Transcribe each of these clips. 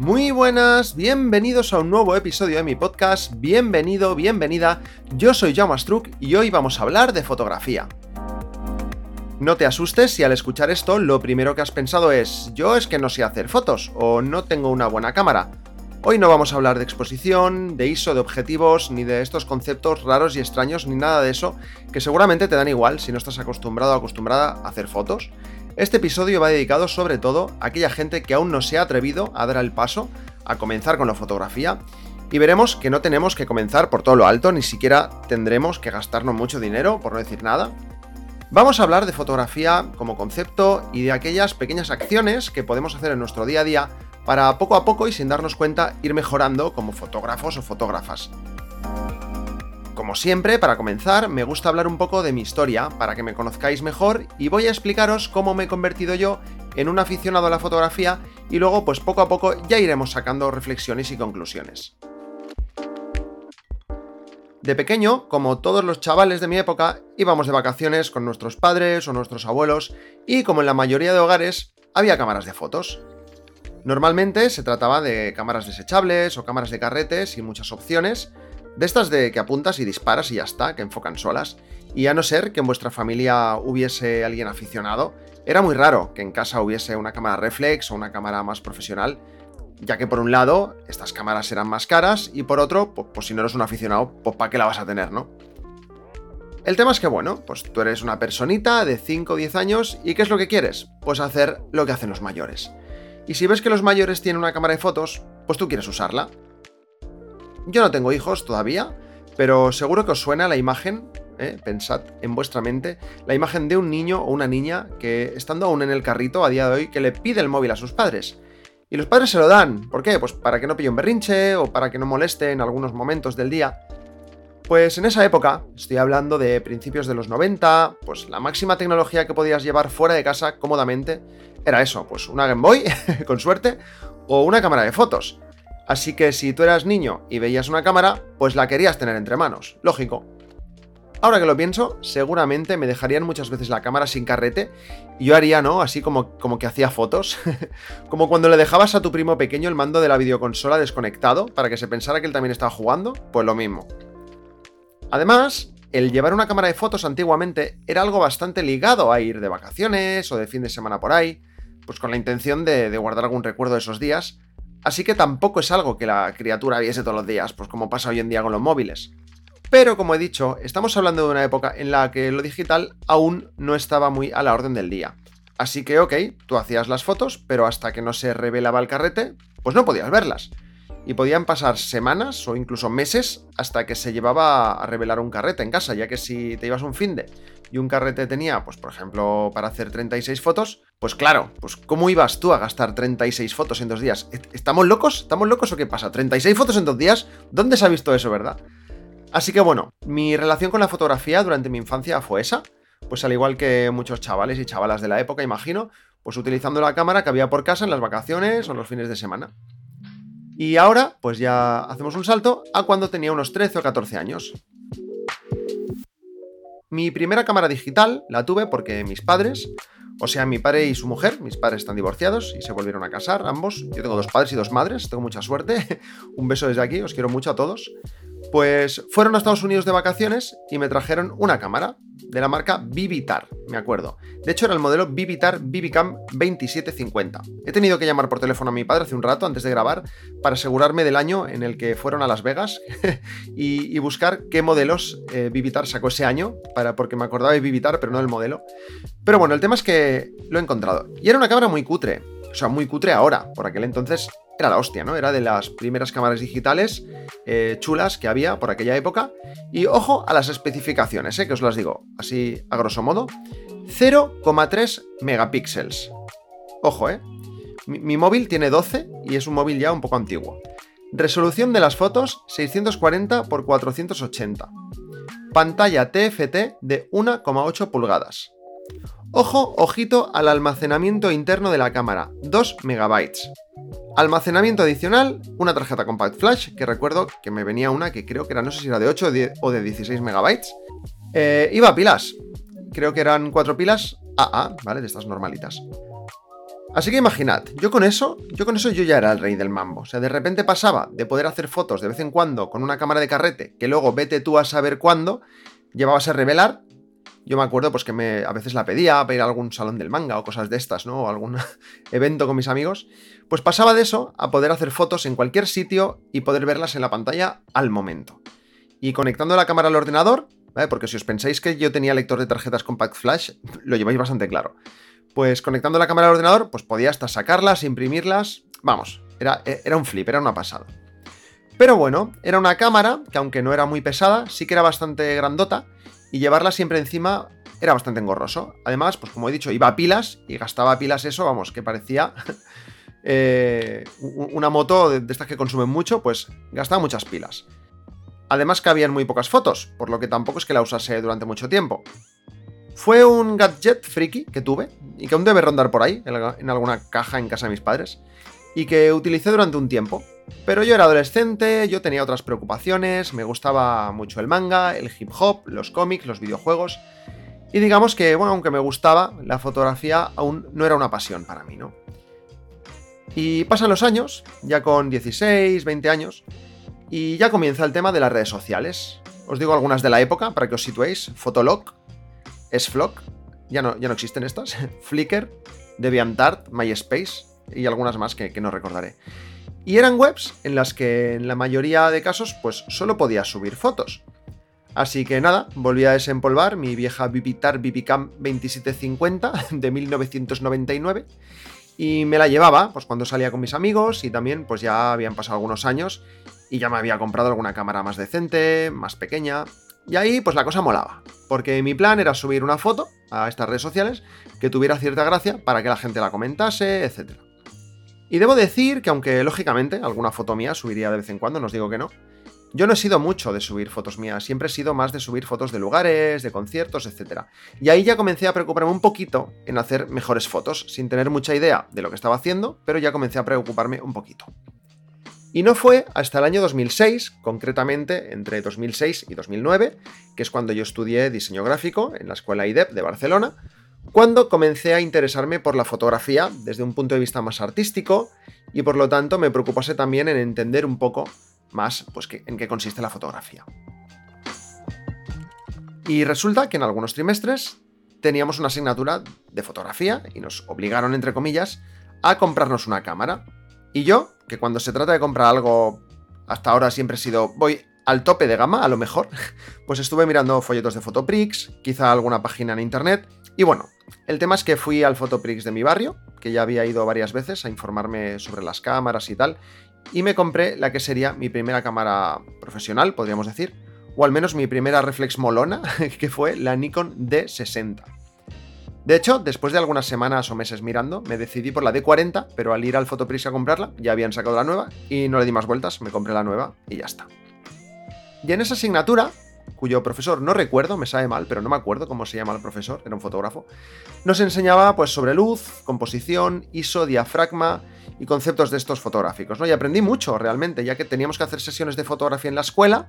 Muy buenas, bienvenidos a un nuevo episodio de mi podcast, bienvenido, bienvenida, yo soy Jaume Struck y hoy vamos a hablar de fotografía. No te asustes si al escuchar esto lo primero que has pensado es, yo es que no sé hacer fotos o no tengo una buena cámara. Hoy no vamos a hablar de exposición, de ISO, de objetivos, ni de estos conceptos raros y extraños, ni nada de eso, que seguramente te dan igual si no estás acostumbrado o acostumbrada a hacer fotos. Este episodio va dedicado sobre todo a aquella gente que aún no se ha atrevido a dar el paso a comenzar con la fotografía y veremos que no tenemos que comenzar por todo lo alto, ni siquiera tendremos que gastarnos mucho dinero, por no decir nada. Vamos a hablar de fotografía como concepto y de aquellas pequeñas acciones que podemos hacer en nuestro día a día para poco a poco y sin darnos cuenta ir mejorando como fotógrafos o fotógrafas. Como siempre, para comenzar, me gusta hablar un poco de mi historia, para que me conozcáis mejor, y voy a explicaros cómo me he convertido yo en un aficionado a la fotografía, y luego pues poco a poco ya iremos sacando reflexiones y conclusiones. De pequeño, como todos los chavales de mi época, íbamos de vacaciones con nuestros padres o nuestros abuelos, y como en la mayoría de hogares, había cámaras de fotos. Normalmente se trataba de cámaras desechables o cámaras de carretes y muchas opciones, de estas de que apuntas y disparas y ya está, que enfocan solas. Y a no ser que en vuestra familia hubiese alguien aficionado, era muy raro que en casa hubiese una cámara reflex o una cámara más profesional, ya que por un lado estas cámaras eran más caras y por otro, pues, pues si no eres un aficionado, pues ¿para qué la vas a tener, no? El tema es que, bueno, pues tú eres una personita de 5 o 10 años y ¿qué es lo que quieres? Pues hacer lo que hacen los mayores. Y si ves que los mayores tienen una cámara de fotos, pues tú quieres usarla. Yo no tengo hijos todavía, pero seguro que os suena la imagen, ¿eh? pensad en vuestra mente, la imagen de un niño o una niña que, estando aún en el carrito a día de hoy, que le pide el móvil a sus padres. Y los padres se lo dan. ¿Por qué? Pues para que no pille un berrinche o para que no moleste en algunos momentos del día. Pues en esa época, estoy hablando de principios de los 90, pues la máxima tecnología que podías llevar fuera de casa cómodamente era eso, pues una Game Boy, con suerte, o una cámara de fotos. Así que si tú eras niño y veías una cámara, pues la querías tener entre manos, lógico. Ahora que lo pienso, seguramente me dejarían muchas veces la cámara sin carrete y yo haría, ¿no? Así como, como que hacía fotos. como cuando le dejabas a tu primo pequeño el mando de la videoconsola desconectado para que se pensara que él también estaba jugando, pues lo mismo. Además, el llevar una cámara de fotos antiguamente era algo bastante ligado a ir de vacaciones o de fin de semana por ahí, pues con la intención de, de guardar algún recuerdo de esos días, Así que tampoco es algo que la criatura viese todos los días, pues como pasa hoy en día con los móviles. Pero como he dicho, estamos hablando de una época en la que lo digital aún no estaba muy a la orden del día. Así que ok, tú hacías las fotos, pero hasta que no se revelaba el carrete, pues no podías verlas. Y podían pasar semanas o incluso meses hasta que se llevaba a revelar un carrete en casa, ya que si te ibas un fin de y un carrete tenía, pues por ejemplo, para hacer 36 fotos, pues claro, pues ¿cómo ibas tú a gastar 36 fotos en dos días? ¿Estamos locos? ¿Estamos locos o qué pasa? ¿36 fotos en dos días? ¿Dónde se ha visto eso, verdad? Así que bueno, mi relación con la fotografía durante mi infancia fue esa, pues al igual que muchos chavales y chavalas de la época, imagino, pues utilizando la cámara que había por casa en las vacaciones o los fines de semana. Y ahora, pues ya hacemos un salto a cuando tenía unos 13 o 14 años. Mi primera cámara digital la tuve porque mis padres, o sea, mi padre y su mujer, mis padres están divorciados y se volvieron a casar ambos. Yo tengo dos padres y dos madres, tengo mucha suerte. Un beso desde aquí, os quiero mucho a todos. Pues fueron a Estados Unidos de vacaciones y me trajeron una cámara de la marca Vivitar, me acuerdo. De hecho era el modelo Vivitar Vivicam 2750. He tenido que llamar por teléfono a mi padre hace un rato antes de grabar para asegurarme del año en el que fueron a Las Vegas y, buscar qué modelos eh, Vivitar sacó ese año, para, porque me acordaba de Vivitar pero no del modelo. Pero bueno, el tema es que lo he encontrado. Y era una cámara muy cutre. O sea, muy cutre ahora. Por aquel entonces era la hostia, ¿no? Era de las primeras cámaras digitales eh, chulas que había por aquella época. Y ojo a las especificaciones, ¿eh? que os las digo así a grosso modo. 0,3 megapíxeles. Ojo, ¿eh? Mi, móvil tiene 12 y es un móvil ya un poco antiguo. Resolución de las fotos 640 x 480. Pantalla TFT de 1,8 pulgadas. Ojo, ojito al almacenamiento interno de la cámara, 2 MB. Almacenamiento adicional, una tarjeta compact flash, que recuerdo que me venía una que creo que era, no sé si era de 8 o de 16 MB. Eh, iba a pilas, creo que eran 4 pilas AA, ¿vale? De estas normalitas. Así que imaginad, yo con eso, yo con eso yo ya era el rey del mambo. O sea, de repente pasaba de poder hacer fotos de vez en cuando con una cámara de carrete, que luego vete tú a saber cuándo, llevabas a revelar. Yo me acuerdo pues que me, a veces la pedía para ir a algún salón del manga o cosas de estas, ¿no? O algún evento con mis amigos. Pues pasaba de eso a poder hacer fotos en cualquier sitio y poder verlas en la pantalla al momento. Y conectando la cámara al ordenador. Porque si os pensáis que yo tenía lector de tarjetas Compact Flash, lo lleváis bastante claro pues conectando la cámara al ordenador, pues podía hasta sacarlas, imprimirlas. Vamos, era, era un flip, era una pasada. Pero bueno, era una cámara que aunque no era muy pesada, sí que era bastante grandota y llevarla siempre encima era bastante engorroso. Además, pues como he dicho, iba a pilas y gastaba pilas eso, vamos, que parecía eh, una moto de, de estas que consumen mucho, pues gastaba muchas pilas. Además que habían muy pocas fotos, por lo que tampoco es que la usase durante mucho tiempo. Fue un gadget friki que tuve y que aún debe rondar por ahí, en alguna caja en casa de mis padres, y que utilicé durante un tiempo. Pero yo era adolescente, yo tenía otras preocupaciones, me gustaba mucho el manga, el hip hop, los cómics, los videojuegos. Y digamos que, bueno, aunque me gustaba, la fotografía aún no era una pasión para mí, ¿no? Y pasan los años, ya con 16, 20 años, y ya comienza el tema de las redes sociales. Os digo algunas de la época para que os situéis. Fotolog, S-Flock, ya no, ya no existen estas, Flickr, DeviantArt, MySpace y algunas más que, no recordaré. Y eran webs en las que en la mayoría de casos pues solo podías subir fotos. Así que nada, volví a desempolvar mi vieja Vipitar Vipicam 2750 de 1999 y me la llevaba pues cuando salía con mis amigos y también pues ya habían pasado algunos años y ya me había comprado alguna cámara más decente, más pequeña y ahí pues la cosa molaba, porque mi plan era subir una foto a estas redes sociales que tuviera cierta gracia para que la gente la comentase, etc. Y debo decir que aunque lógicamente alguna foto mía subiría de vez en cuando, no os digo que no, yo no he sido mucho de subir fotos mías, siempre he sido más de subir fotos de lugares, de conciertos, etc. Y ahí ya comencé a preocuparme un poquito en hacer mejores fotos, sin tener mucha idea de lo que estaba haciendo, pero ya comencé a preocuparme un poquito. Y no fue hasta el año 2006, concretamente entre 2006 y 2009, que es cuando yo estudié diseño gráfico en la Escuela IDEP de Barcelona, cuando comencé a interesarme por la fotografía desde un punto de vista más artístico y por lo tanto me preocupase también en entender un poco más pues, en qué consiste la fotografía. Y resulta que en algunos trimestres teníamos una asignatura de fotografía y nos obligaron, entre comillas, a comprarnos una cámara. Y yo, que cuando se trata de comprar algo, hasta ahora siempre he sido, voy al tope de gama, a lo mejor, pues estuve mirando folletos de Fotoprix, quizá alguna página en internet, y bueno, el tema es que fui al Fotoprix de mi barrio, que ya había ido varias veces a informarme sobre las cámaras y tal, y me compré la que sería mi primera cámara profesional, podríamos decir, o al menos mi primera reflex molona, que fue la Nikon D60. De hecho, después de algunas semanas o meses mirando, me decidí por la D40, pero al ir al Fotoprix a comprarla, ya habían sacado la nueva y no le di más vueltas, me compré la nueva y ya está. Y en esa asignatura, cuyo profesor no recuerdo, me sabe mal, pero no me acuerdo cómo se llama el profesor, era un fotógrafo, nos enseñaba pues sobre luz, composición, ISO, diafragma y conceptos de estos fotográficos, ¿no? Y aprendí mucho realmente, ya que teníamos que hacer sesiones de fotografía en la escuela,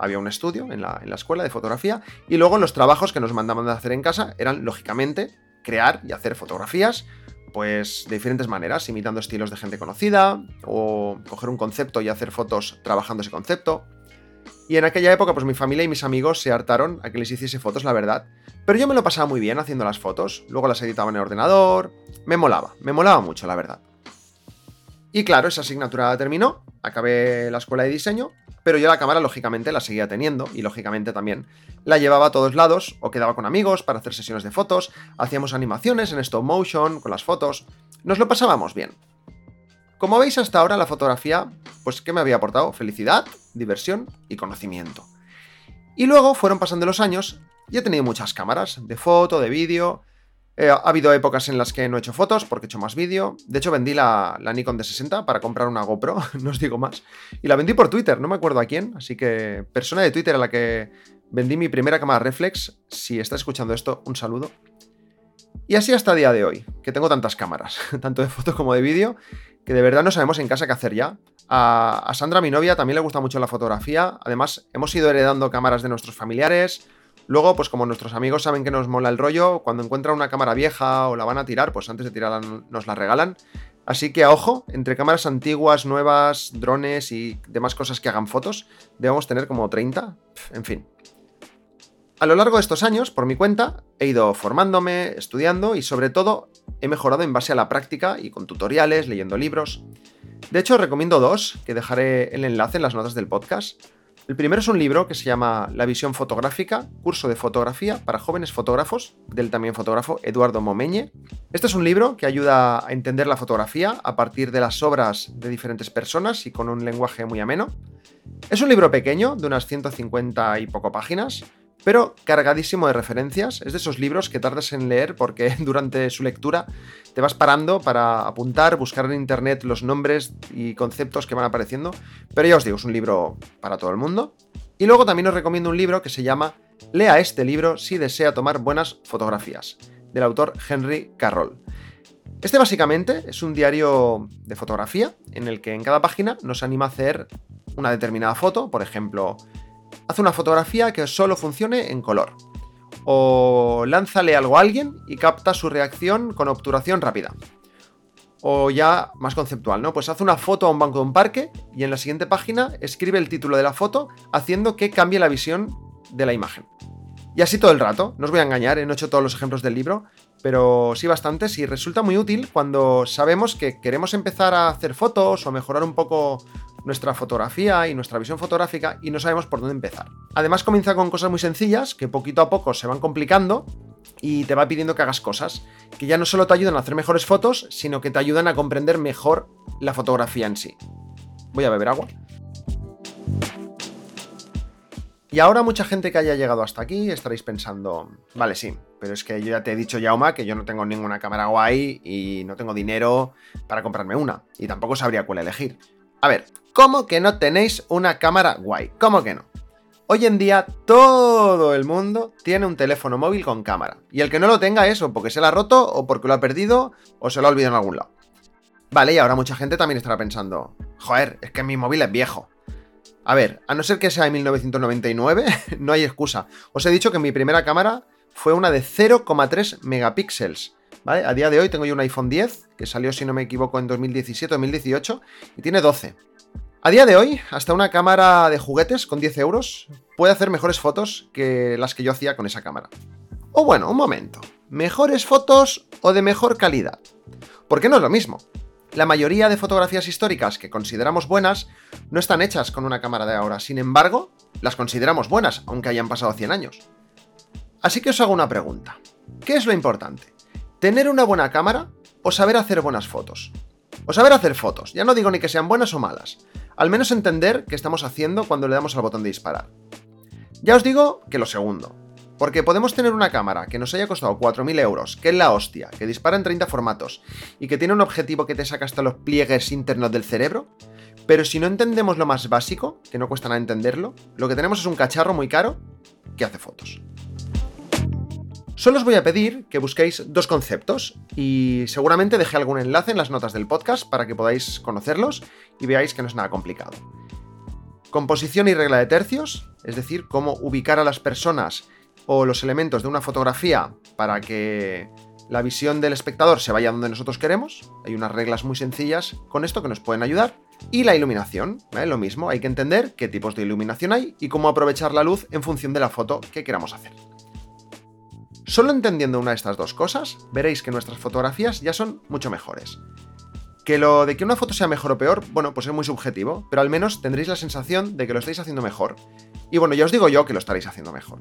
había un estudio en la, escuela de fotografía y luego los trabajos que nos mandaban de hacer en casa eran, lógicamente, crear y hacer fotografías pues de diferentes maneras, imitando estilos de gente conocida o coger un concepto y hacer fotos trabajando ese concepto. Y en aquella época, pues mi familia y mis amigos se hartaron a que les hiciese fotos, la verdad. Pero yo me lo pasaba muy bien haciendo las fotos, luego las editaba en el ordenador, me molaba, me molaba mucho, la verdad. Y claro, esa asignatura terminó, acabé la escuela de diseño pero yo la cámara lógicamente la seguía teniendo y lógicamente también la llevaba a todos lados o quedaba con amigos para hacer sesiones de fotos, hacíamos animaciones en stop motion con las fotos, nos lo pasábamos bien. Como veis hasta ahora la fotografía, pues ¿qué me había aportado? Felicidad, diversión y conocimiento. Y luego fueron pasando los años y he tenido muchas cámaras, de foto, de vídeo, Eh, ha habido épocas en las que no he hecho fotos porque he hecho más vídeo. De hecho, vendí la, la Nikon D60 para comprar una GoPro, no os digo más. Y la vendí por Twitter, no me acuerdo a quién. Así que, persona de Twitter a la que vendí mi primera cámara reflex. Si estás escuchando esto, un saludo. Y así hasta el día de hoy, que tengo tantas cámaras, tanto de foto como de vídeo, que de verdad no sabemos en casa qué hacer ya. A, a, Sandra, mi novia, también le gusta mucho la fotografía. Además, hemos ido heredando cámaras de nuestros familiares. Luego, pues como nuestros amigos saben que nos mola el rollo, cuando encuentran una cámara vieja o la van a tirar, pues antes de tirarla nos la regalan. Así que a ojo, entre cámaras antiguas, nuevas, drones y demás cosas que hagan fotos, debemos tener como 30. En fin, a lo largo de estos años, por mi cuenta, he ido formándome, estudiando y sobre todo he mejorado en base a la práctica y con tutoriales, leyendo libros. De hecho, recomiendo dos, que dejaré el enlace en las notas del podcast. El primero es un libro que se llama La visión fotográfica, curso de fotografía para jóvenes fotógrafos, del también fotógrafo Eduardo Momeñe. Este es un libro que ayuda a entender la fotografía a partir de las obras de diferentes personas y con un lenguaje muy ameno. Es un libro pequeño, de unas 150 y poco páginas, pero cargadísimo de referencias. Es de esos libros que tardas en leer porque durante su lectura te vas parando para apuntar, buscar en internet los nombres y conceptos que van apareciendo. Pero ya os digo, es un libro para todo el mundo. Y luego también os recomiendo un libro que se llama Lea este libro si desea tomar buenas fotografías, del autor Henry Carroll. Este básicamente es un diario de fotografía en el que en cada página nos anima a hacer una determinada foto, por ejemplo, haz una fotografía que solo funcione en color. O lánzale algo a alguien y capta su reacción con obturación rápida. O ya más conceptual, ¿no? Pues haz una foto a un banco de un parque y en la siguiente página escribe el título de la foto haciendo que cambie la visión de la imagen. Y así todo el rato, no os voy a engañar, no he hecho todos los ejemplos del libro, pero sí bastantes y resulta muy útil cuando sabemos que queremos empezar a hacer fotos o mejorar un poco nuestra fotografía y nuestra visión fotográfica y no sabemos por dónde empezar. Además comienza con cosas muy sencillas que poquito a poco se van complicando y te va pidiendo que hagas cosas que ya no solo te ayudan a hacer mejores fotos, sino que te ayudan a comprender mejor la fotografía en sí. Voy a beber agua. Y ahora mucha gente que haya llegado hasta aquí estaréis pensando, vale, sí, pero es que yo ya te he dicho, Yauma, que yo no tengo ninguna cámara guay y no tengo dinero para comprarme una, y tampoco sabría cuál elegir. A ver, ¿cómo que no tenéis una cámara guay? ¿Cómo que no? Hoy en día todo el mundo tiene un teléfono móvil con cámara. Y el que no lo tenga es o porque se la ha roto, o porque lo ha perdido, o se lo ha olvidado en algún lado. Vale, y ahora mucha gente también estará pensando, joder, es que mi móvil es viejo. A ver, a no ser que sea de 1999, no hay excusa. Os he dicho que mi primera cámara fue una de 0,3 megapíxeles. A día de hoy tengo yo un iPhone 10, que salió, si no me equivoco, en 2017-2018, y tiene 12. A día de hoy, hasta una cámara de juguetes con 10 euros puede hacer mejores fotos que las que yo hacía con esa cámara. O bueno, un momento. ¿Mejores fotos o de mejor calidad? Porque no es lo mismo. La mayoría de fotografías históricas que consideramos buenas no están hechas con una cámara de ahora, sin embargo, las consideramos buenas, aunque hayan pasado 100 años. Así que os hago una pregunta. ¿Qué es lo importante? ¿Tener una buena cámara o saber hacer buenas fotos? O saber hacer fotos, ya no digo ni que sean buenas o malas, al menos entender qué estamos haciendo cuando le damos al botón de disparar. Ya os digo que lo segundo, porque podemos tener una cámara que nos haya costado 4.000 euros, que es la hostia, que dispara en 30 formatos y que tiene un objetivo que te saca hasta los pliegues internos del cerebro, pero si no entendemos lo más básico, que no cuesta nada entenderlo, lo que tenemos es un cacharro muy caro que hace fotos. Solo os voy a pedir que busquéis dos conceptos y seguramente dejé algún enlace en las notas del podcast para que podáis conocerlos y veáis que no es nada complicado. Composición y regla de tercios, es decir, cómo ubicar a las personas o los elementos de una fotografía para que la visión del espectador se vaya donde nosotros queremos. Hay unas reglas muy sencillas con esto que nos pueden ayudar. Y la iluminación, lo mismo, hay que entender qué tipos de iluminación hay y cómo aprovechar la luz en función de la foto que queramos hacer. Solo entendiendo una de estas dos cosas, veréis que nuestras fotografías ya son mucho mejores. Que lo de que una foto sea mejor o peor, bueno, pues es muy subjetivo, pero al menos tendréis la sensación de que lo estáis haciendo mejor. Y bueno, ya os digo yo que lo estaréis haciendo mejor.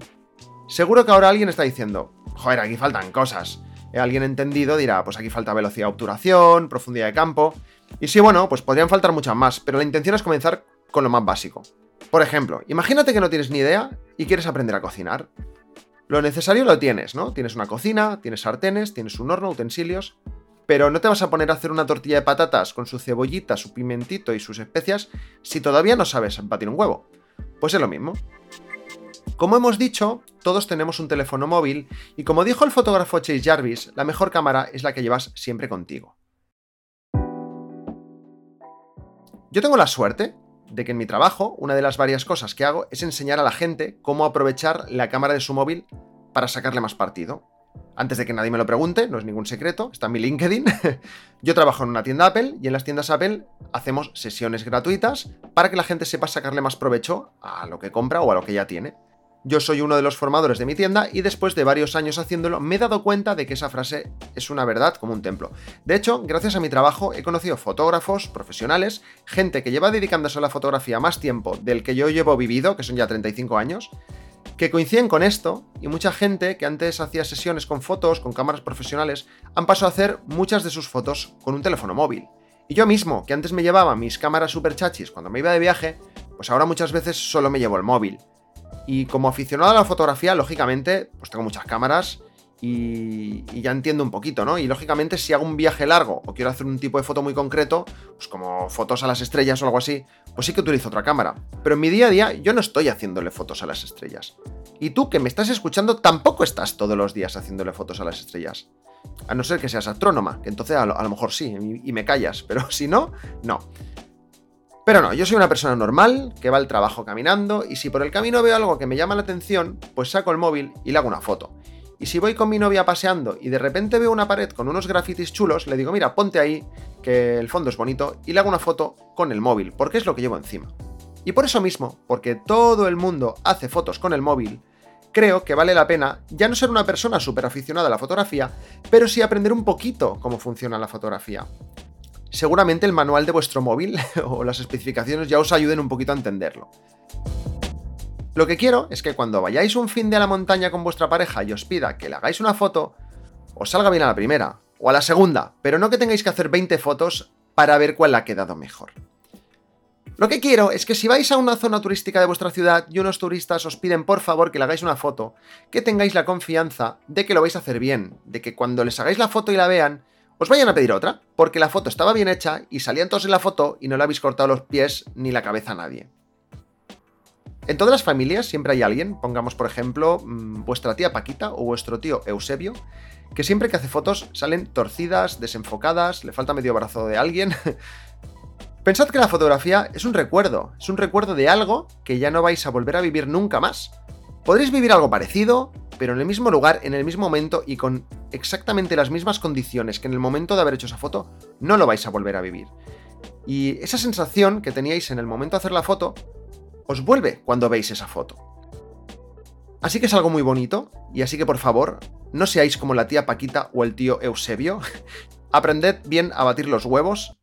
Seguro que ahora alguien está diciendo, joder, aquí faltan cosas. alguien entendido dirá, pues aquí falta velocidad de obturación, profundidad de campo. Y sí, bueno, pues podrían faltar muchas más, pero la intención es comenzar con lo más básico. Por ejemplo, imagínate que no tienes ni idea y quieres aprender a cocinar. Lo necesario lo tienes, ¿no? Tienes una cocina, tienes sartenes, tienes un horno, utensilios, pero no te vas a poner a hacer una tortilla de patatas con su cebollita, su pimentito y sus especias si todavía no sabes batir un huevo. Pues es lo mismo. Como hemos dicho, todos tenemos un teléfono móvil y como dijo el fotógrafo Chase Jarvis, la mejor cámara es la que llevas siempre contigo. Yo tengo la suerte de que en mi trabajo una de las varias cosas que hago es enseñar a la gente cómo aprovechar la cámara de su móvil para sacarle más partido. Antes de que nadie me lo pregunte, no es ningún secreto, está en mi LinkedIn. Yo trabajo en una tienda Apple y en las tiendas Apple hacemos sesiones gratuitas para que la gente sepa sacarle más provecho a lo que compra o a lo que ya tiene. Yo soy uno de los formadores de mi tienda y después de varios años haciéndolo me he dado cuenta de que esa frase es una verdad como un templo. De hecho, gracias a mi trabajo he conocido fotógrafos, profesionales, gente que lleva dedicándose a la fotografía más tiempo del que yo llevo vivido, que son ya 35 años, que coinciden con esto y mucha gente que antes hacía sesiones con fotos, con cámaras profesionales, han pasado a hacer muchas de sus fotos con un teléfono móvil. Y yo mismo, que antes me llevaba mis cámaras super chachis cuando me iba de viaje, pues ahora muchas veces solo me llevo el móvil. Y como aficionado a la fotografía, lógicamente, pues tengo muchas cámaras y, ya entiendo un poquito, ¿no? Y lógicamente si hago un viaje largo o quiero hacer un tipo de foto muy concreto, pues como fotos a las estrellas o algo así, pues sí que utilizo otra cámara. Pero en mi día a día yo no estoy haciéndole fotos a las estrellas. Y tú que me estás escuchando tampoco estás todos los días haciéndole fotos a las estrellas. A no ser que seas astrónoma, que entonces a lo, a lo mejor sí, y me callas, pero si no, no. Pero no, yo soy una persona normal, que va al trabajo caminando, y si por el camino veo algo que me llama la atención, pues saco el móvil y le hago una foto. Y si voy con mi novia paseando y de repente veo una pared con unos grafitis chulos, le digo, mira, ponte ahí, que el fondo es bonito, y le hago una foto con el móvil, porque es lo que llevo encima. Y por eso mismo, porque todo el mundo hace fotos con el móvil, creo que vale la pena ya no ser una persona súper aficionada a la fotografía, pero sí aprender un poquito cómo funciona la fotografía seguramente el manual de vuestro móvil o las especificaciones ya os ayuden un poquito a entenderlo. Lo que quiero es que cuando vayáis un fin de la montaña con vuestra pareja y os pida que le hagáis una foto, os salga bien a la primera o a la segunda, pero no que tengáis que hacer 20 fotos para ver cuál ha quedado mejor. Lo que quiero es que si vais a una zona turística de vuestra ciudad y unos turistas os piden por favor que le hagáis una foto, que tengáis la confianza de que lo vais a hacer bien, de que cuando les hagáis la foto y la vean, os vayan a pedir otra, porque la foto estaba bien hecha y salían todos en la foto y no le habéis cortado los pies ni la cabeza a nadie. En todas las familias siempre hay alguien, pongamos por ejemplo mm, vuestra tía Paquita o vuestro tío Eusebio, que siempre que hace fotos salen torcidas, desenfocadas, le falta medio brazo de alguien. Pensad que la fotografía es un recuerdo, es un recuerdo de algo que ya no vais a volver a vivir nunca más. Podréis vivir algo parecido, pero en el mismo lugar, en el mismo momento y con exactamente las mismas condiciones que en el momento de haber hecho esa foto, no lo vais a volver a vivir. Y esa sensación que teníais en el momento de hacer la foto, os vuelve cuando veis esa foto. Así que es algo muy bonito, y así que por favor, no seáis como la tía Paquita o el tío Eusebio. Aprended bien a batir los huevos.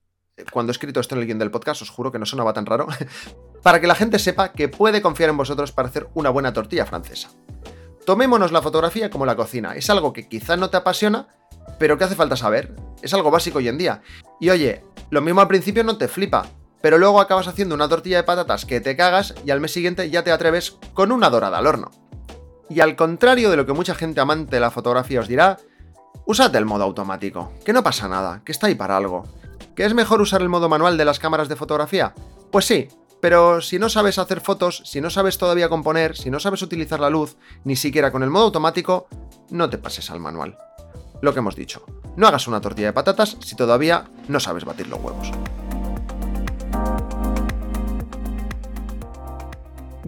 Cuando he escrito esto en el guion del podcast, os juro que no sonaba tan raro. para que la gente sepa que puede confiar en vosotros para hacer una buena tortilla francesa. Tomémonos la fotografía como la cocina. Es algo que quizás no te apasiona, pero que hace falta saber. Es algo básico hoy en día. Y oye, lo mismo al principio no te flipa, pero luego acabas haciendo una tortilla de patatas que te cagas y al mes siguiente ya te atreves con una dorada al horno. Y al contrario de lo que mucha gente amante de la fotografía os dirá, usad el modo automático, que no pasa nada, que está ahí para algo. ¿Que es mejor usar el modo manual de las cámaras de fotografía? Pues sí, pero si no sabes hacer fotos, si no sabes todavía componer, si no sabes utilizar la luz, ni siquiera con el modo automático, no te pases al manual. Lo que hemos dicho, no hagas una tortilla de patatas si todavía no sabes batir los huevos.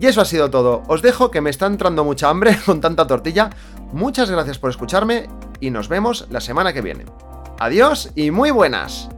Y eso ha sido todo. Os dejo que me está entrando mucha hambre con tanta tortilla. Muchas gracias por escucharme y nos vemos la semana que viene. Adiós y muy buenas.